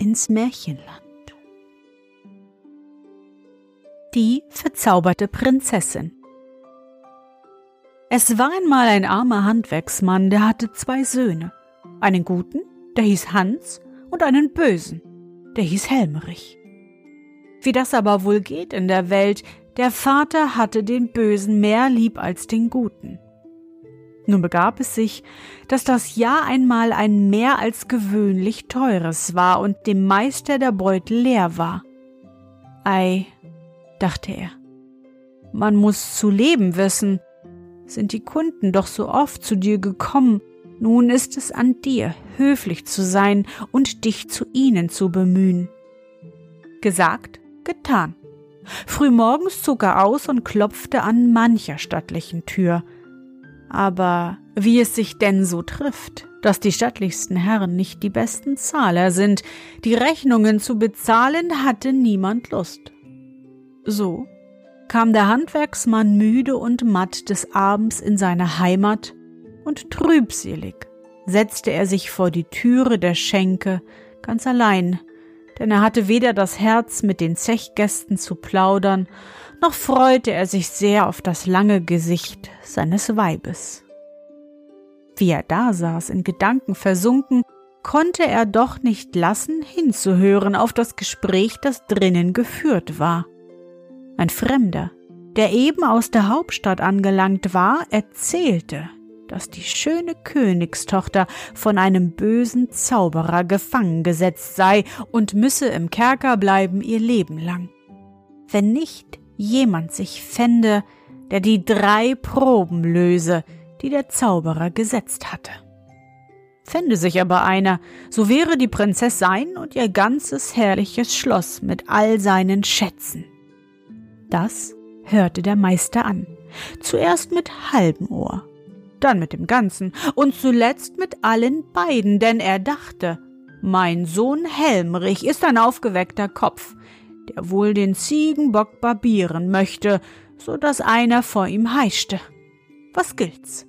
ins Märchenland. Die verzauberte Prinzessin Es war einmal ein armer Handwerksmann, der hatte zwei Söhne, einen guten, der hieß Hans, und einen bösen, der hieß Helmerich. Wie das aber wohl geht in der Welt, der Vater hatte den Bösen mehr lieb als den Guten. Nun begab es sich, dass das Jahr einmal ein mehr als gewöhnlich teures war und dem Meister der Beutel leer war. Ei, dachte er, man muss zu leben wissen. Sind die Kunden doch so oft zu dir gekommen, nun ist es an dir, höflich zu sein und dich zu ihnen zu bemühen. Gesagt, getan. Frühmorgens zog er aus und klopfte an mancher stattlichen Tür, aber wie es sich denn so trifft, dass die stattlichsten Herren nicht die besten Zahler sind, die Rechnungen zu bezahlen hatte niemand Lust. So kam der Handwerksmann müde und matt des Abends in seine Heimat, und trübselig setzte er sich vor die Türe der Schenke ganz allein, denn er hatte weder das Herz, mit den Zechgästen zu plaudern, noch freute er sich sehr auf das lange Gesicht seines Weibes. Wie er da saß, in Gedanken versunken, konnte er doch nicht lassen, hinzuhören auf das Gespräch, das drinnen geführt war. Ein Fremder, der eben aus der Hauptstadt angelangt war, erzählte, dass die schöne Königstochter von einem bösen Zauberer gefangen gesetzt sei und müsse im Kerker bleiben ihr Leben lang. Wenn nicht jemand sich fände, der die drei Proben löse, die der Zauberer gesetzt hatte. Fände sich aber einer, so wäre die Prinzess sein und ihr ganzes herrliches Schloss mit all seinen Schätzen. Das hörte der Meister an, zuerst mit halbem Ohr, dann mit dem ganzen und zuletzt mit allen beiden, denn er dachte, mein Sohn Helmrich ist ein aufgeweckter Kopf, der wohl den Ziegenbock barbieren möchte, so dass einer vor ihm heischte. Was gilt's?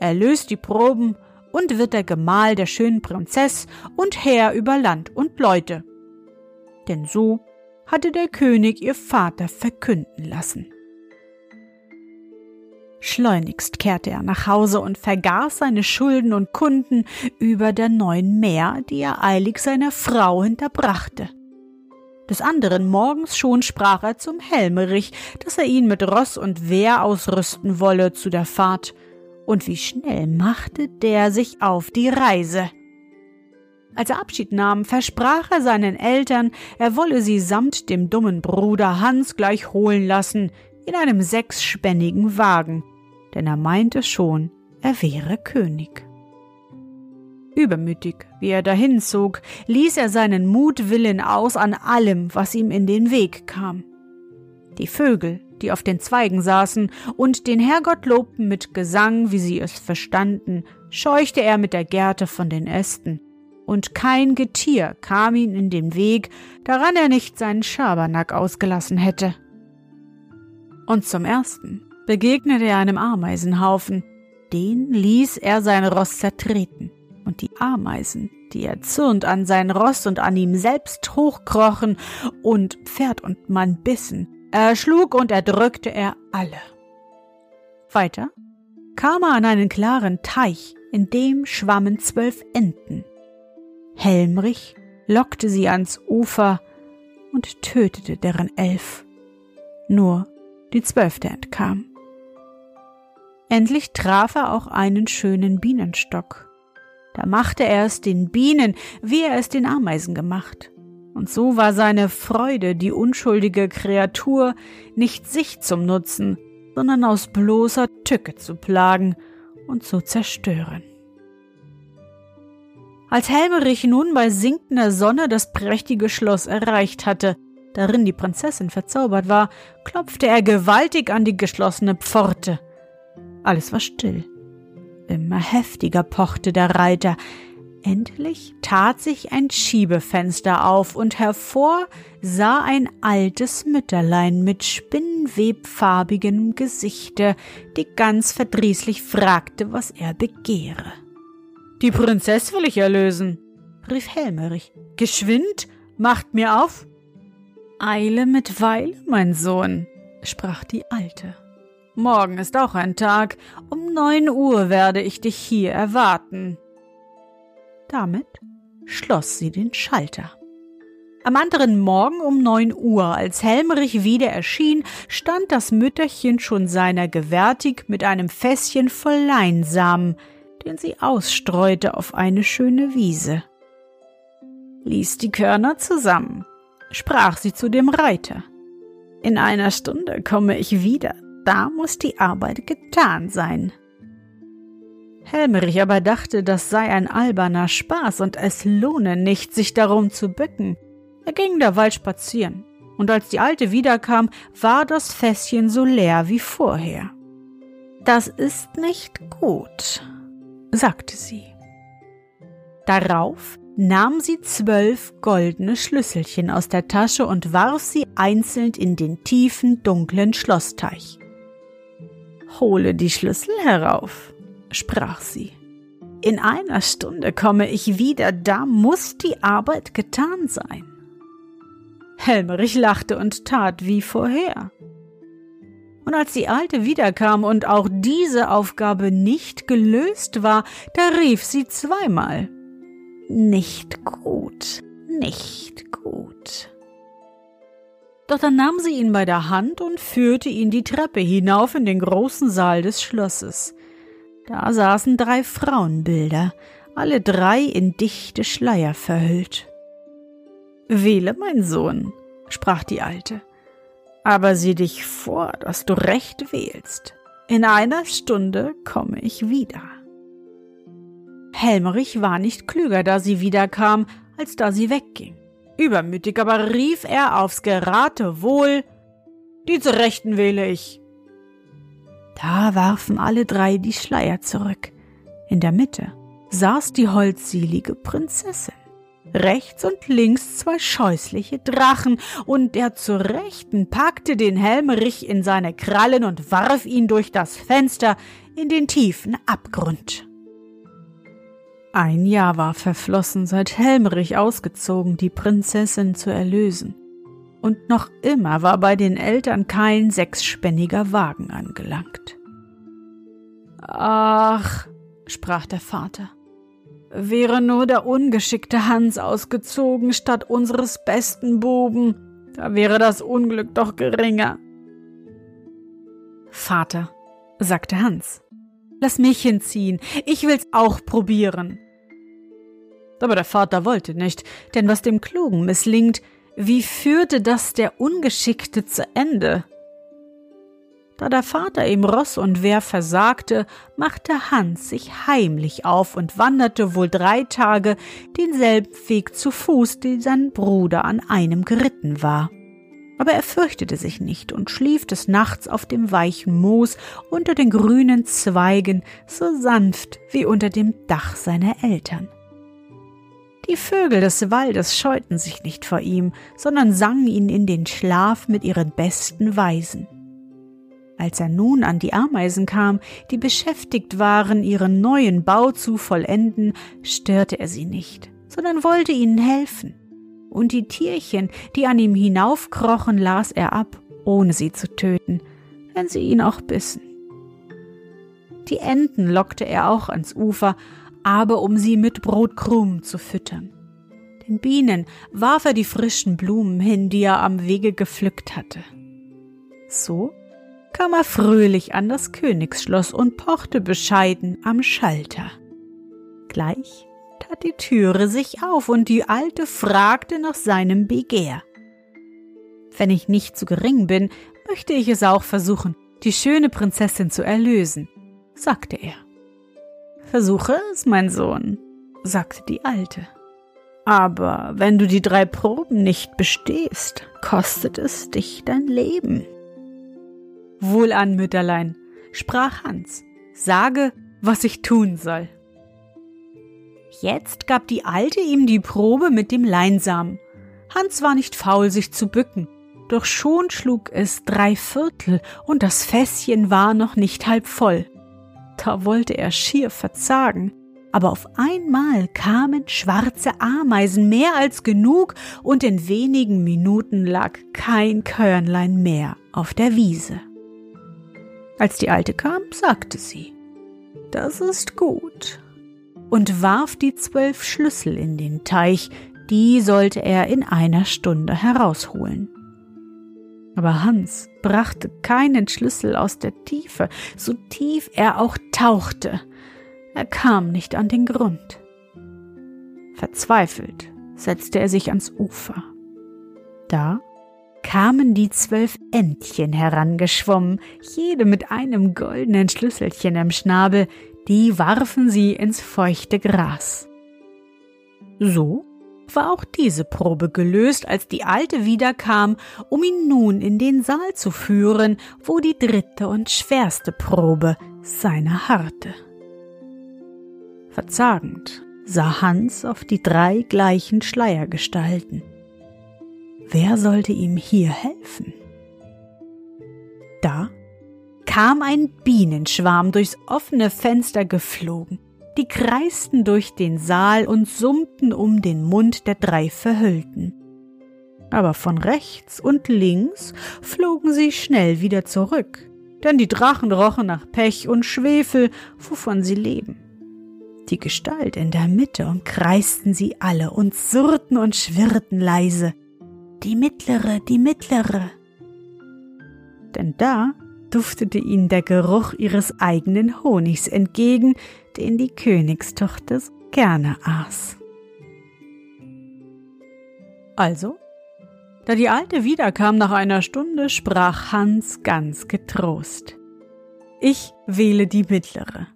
Er löst die Proben und wird der Gemahl der schönen Prinzess und Herr über Land und Leute. Denn so hatte der König ihr Vater verkünden lassen. Schleunigst kehrte er nach Hause und vergaß seine Schulden und Kunden über der neuen Meer, die er eilig seiner Frau hinterbrachte. Des anderen Morgens schon sprach er zum Helmerich, dass er ihn mit Ross und Wehr ausrüsten wolle zu der Fahrt, und wie schnell machte der sich auf die Reise. Als er Abschied nahm, versprach er seinen Eltern, er wolle sie samt dem dummen Bruder Hans gleich holen lassen, in einem sechsspännigen Wagen, denn er meinte schon, er wäre König. Übermütig, wie er dahin zog, ließ er seinen Mutwillen aus an allem, was ihm in den Weg kam. Die Vögel, die auf den Zweigen saßen und den Herrgott lobten mit Gesang, wie sie es verstanden, scheuchte er mit der Gerte von den Ästen, und kein Getier kam ihm in den Weg, daran er nicht seinen Schabernack ausgelassen hätte. Und zum ersten begegnete er einem Ameisenhaufen, den ließ er sein Ross zertreten und die Ameisen, die erzürnt an sein Ross und an ihm selbst hochkrochen und Pferd und Mann bissen, erschlug und erdrückte er alle. Weiter kam er an einen klaren Teich, in dem schwammen zwölf Enten. Helmrich lockte sie ans Ufer und tötete deren elf. Nur die zwölfte entkam. Endlich traf er auch einen schönen Bienenstock. Da machte er es den Bienen, wie er es den Ameisen gemacht. Und so war seine Freude, die unschuldige Kreatur nicht sich zum Nutzen, sondern aus bloßer Tücke zu plagen und zu zerstören. Als Helmerich nun bei sinkender Sonne das prächtige Schloss erreicht hatte, darin die Prinzessin verzaubert war, klopfte er gewaltig an die geschlossene Pforte. Alles war still. Immer heftiger pochte der Reiter. Endlich tat sich ein Schiebefenster auf und hervor sah ein altes Mütterlein mit spinnwebfarbigem Gesichte, die ganz verdrießlich fragte, was er begehre. Die Prinzess will ich erlösen, rief Helmerich. Geschwind, macht mir auf. Eile mit Weile, mein Sohn, sprach die Alte. Morgen ist auch ein Tag, um neun Uhr werde ich dich hier erwarten. Damit schloss sie den Schalter. Am anderen Morgen um neun Uhr, als Helmerich wieder erschien, stand das Mütterchen schon seiner gewärtig mit einem Fässchen voll Leinsamen, den sie ausstreute auf eine schöne Wiese. Ließ die Körner zusammen, sprach sie zu dem Reiter. In einer Stunde komme ich wieder, da muss die Arbeit getan sein. Helmerich aber dachte, das sei ein alberner Spaß und es lohne nicht, sich darum zu bücken. Er ging derweil spazieren, und als die Alte wiederkam, war das Fässchen so leer wie vorher. Das ist nicht gut, sagte sie. Darauf nahm sie zwölf goldene Schlüsselchen aus der Tasche und warf sie einzeln in den tiefen, dunklen Schlossteich. Hole die Schlüssel herauf, sprach sie. In einer Stunde komme ich wieder, da muss die Arbeit getan sein. Helmerich lachte und tat wie vorher. Und als die Alte wiederkam und auch diese Aufgabe nicht gelöst war, da rief sie zweimal Nicht gut, nicht gut. Doch dann nahm sie ihn bei der Hand und führte ihn die Treppe hinauf in den großen Saal des Schlosses. Da saßen drei Frauenbilder, alle drei in dichte Schleier verhüllt. Wähle, mein Sohn, sprach die Alte aber sieh dich vor, dass du recht wählst. In einer Stunde komme ich wieder. Helmerich war nicht klüger, da sie wiederkam, als da sie wegging. Übermütig aber rief er aufs Geratewohl, diese Rechten wähle ich. Da warfen alle drei die Schleier zurück. In der Mitte saß die holdselige Prinzessin rechts und links zwei scheußliche Drachen, und der zur Rechten packte den Helmerich in seine Krallen und warf ihn durch das Fenster in den tiefen Abgrund. Ein Jahr war verflossen, seit Helmerich ausgezogen, die Prinzessin zu erlösen. Und noch immer war bei den Eltern kein sechsspänniger Wagen angelangt. Ach, sprach der Vater, Wäre nur der ungeschickte Hans ausgezogen statt unseres besten Buben, da wäre das Unglück doch geringer. Vater, sagte Hans, lass mich hinziehen, ich will's auch probieren. Aber der Vater wollte nicht, denn was dem Klugen misslingt, wie führte das der Ungeschickte zu Ende? Da der Vater ihm Ross und Wehr versagte, machte Hans sich heimlich auf und wanderte wohl drei Tage denselben Weg zu Fuß, den sein Bruder an einem geritten war. Aber er fürchtete sich nicht und schlief des Nachts auf dem weichen Moos unter den grünen Zweigen so sanft wie unter dem Dach seiner Eltern. Die Vögel des Waldes scheuten sich nicht vor ihm, sondern sangen ihn in den Schlaf mit ihren besten Weisen. Als er nun an die Ameisen kam, die beschäftigt waren, ihren neuen Bau zu vollenden, störte er sie nicht, sondern wollte ihnen helfen. Und die Tierchen, die an ihm hinaufkrochen, las er ab, ohne sie zu töten, wenn sie ihn auch bissen. Die Enten lockte er auch ans Ufer, aber um sie mit Brotkrumen zu füttern. den Bienen warf er die frischen Blumen hin, die er am Wege gepflückt hatte. So kam er fröhlich an das Königsschloss und pochte bescheiden am Schalter. Gleich tat die Türe sich auf und die Alte fragte nach seinem Begehr. Wenn ich nicht zu gering bin, möchte ich es auch versuchen, die schöne Prinzessin zu erlösen, sagte er. Versuche es, mein Sohn, sagte die Alte. Aber wenn du die drei Proben nicht bestehst, kostet es dich dein Leben. Wohlan, Mütterlein, sprach Hans, sage, was ich tun soll. Jetzt gab die Alte ihm die Probe mit dem Leinsamen. Hans war nicht faul, sich zu bücken, doch schon schlug es drei Viertel und das Fässchen war noch nicht halb voll. Da wollte er schier verzagen, aber auf einmal kamen schwarze Ameisen mehr als genug und in wenigen Minuten lag kein Körnlein mehr auf der Wiese. Als die Alte kam, sagte sie, das ist gut, und warf die zwölf Schlüssel in den Teich, die sollte er in einer Stunde herausholen. Aber Hans brachte keinen Schlüssel aus der Tiefe, so tief er auch tauchte. Er kam nicht an den Grund. Verzweifelt setzte er sich ans Ufer. Da kamen die zwölf Entchen herangeschwommen, jede mit einem goldenen Schlüsselchen im Schnabel, die warfen sie ins feuchte Gras. So war auch diese Probe gelöst, als die Alte wiederkam, um ihn nun in den Saal zu führen, wo die dritte und schwerste Probe seiner harrte. Verzagend sah Hans auf die drei gleichen Schleiergestalten. Wer sollte ihm hier helfen? Da kam ein Bienenschwarm durchs offene Fenster geflogen. Die kreisten durch den Saal und summten um den Mund der drei Verhüllten. Aber von rechts und links flogen sie schnell wieder zurück, denn die Drachen rochen nach Pech und Schwefel, wovon sie leben. Die Gestalt in der Mitte umkreisten sie alle und surrten und schwirrten leise – die mittlere, die mittlere. Denn da duftete ihnen der Geruch ihres eigenen Honigs entgegen, den die Königstochter gerne aß. Also, da die Alte wiederkam nach einer Stunde, sprach Hans ganz getrost. Ich wähle die mittlere.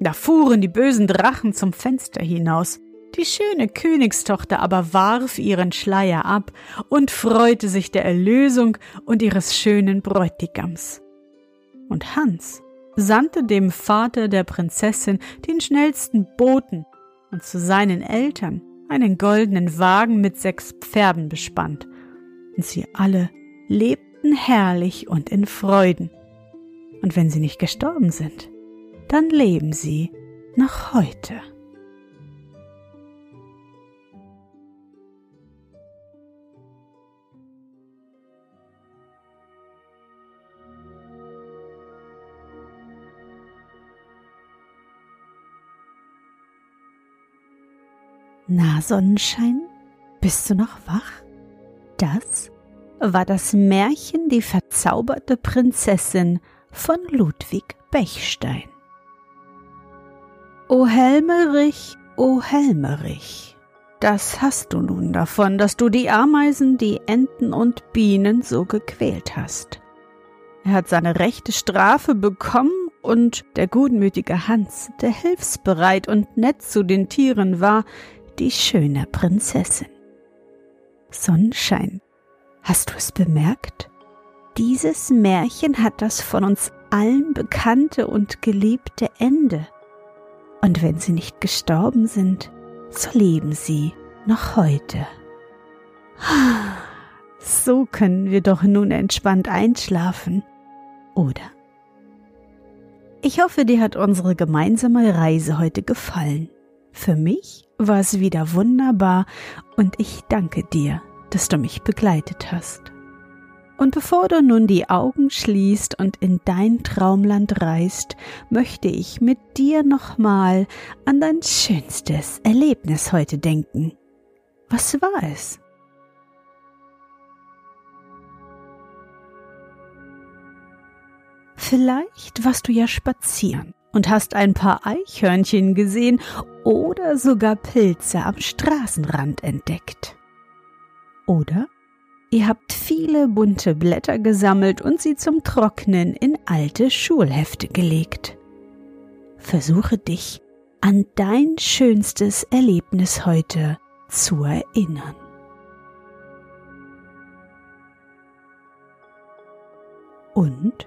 Da fuhren die bösen Drachen zum Fenster hinaus, die schöne Königstochter aber warf ihren Schleier ab und freute sich der Erlösung und ihres schönen Bräutigams. Und Hans sandte dem Vater der Prinzessin den schnellsten Boten und zu seinen Eltern einen goldenen Wagen mit sechs Pferden bespannt, und sie alle lebten herrlich und in Freuden. Und wenn sie nicht gestorben sind, dann leben sie noch heute. Na, Sonnenschein, bist du noch wach? Das war das Märchen Die verzauberte Prinzessin von Ludwig Bechstein. O Helmerich, o Helmerich, das hast du nun davon, dass du die Ameisen, die Enten und Bienen so gequält hast. Er hat seine rechte Strafe bekommen und der gutmütige Hans, der hilfsbereit und nett zu den Tieren war, die schöne Prinzessin. Sonnenschein, hast du es bemerkt? Dieses Märchen hat das von uns allen bekannte und geliebte Ende. Und wenn sie nicht gestorben sind, so leben sie noch heute. So können wir doch nun entspannt einschlafen, oder? Ich hoffe, dir hat unsere gemeinsame Reise heute gefallen. Für mich war es wieder wunderbar und ich danke dir, dass du mich begleitet hast. Und bevor du nun die Augen schließt und in dein Traumland reist, möchte ich mit dir nochmal an dein schönstes Erlebnis heute denken. Was war es? Vielleicht warst du ja spazieren und hast ein paar Eichhörnchen gesehen oder sogar Pilze am Straßenrand entdeckt. Oder ihr habt viele bunte Blätter gesammelt und sie zum Trocknen in alte Schulhefte gelegt. Versuche dich an dein schönstes Erlebnis heute zu erinnern. Und?